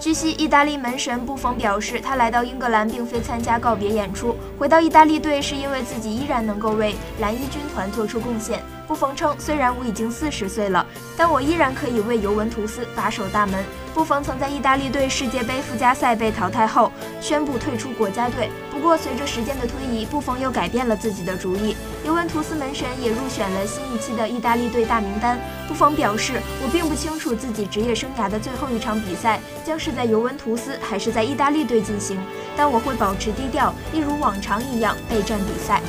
据悉，意大利门神布冯表示，他来到英格兰并非参加告别演出，回到意大利队是因为自己依然能够为蓝衣军团做出贡献。布冯称：“虽然我已经四十岁了，但我依然可以为尤文图斯把守大门。”布冯曾在意大利队世界杯附加赛被淘汰后宣布退出国家队。不过，随着时间的推移，布冯又改变了自己的主意。尤文图斯门神也入选了新一期的意大利队大名单。布冯表示：“我并不清楚自己职业生涯的最后一场比赛将是在尤文图斯还是在意大利队进行，但我会保持低调，一如往常一样备战比赛。”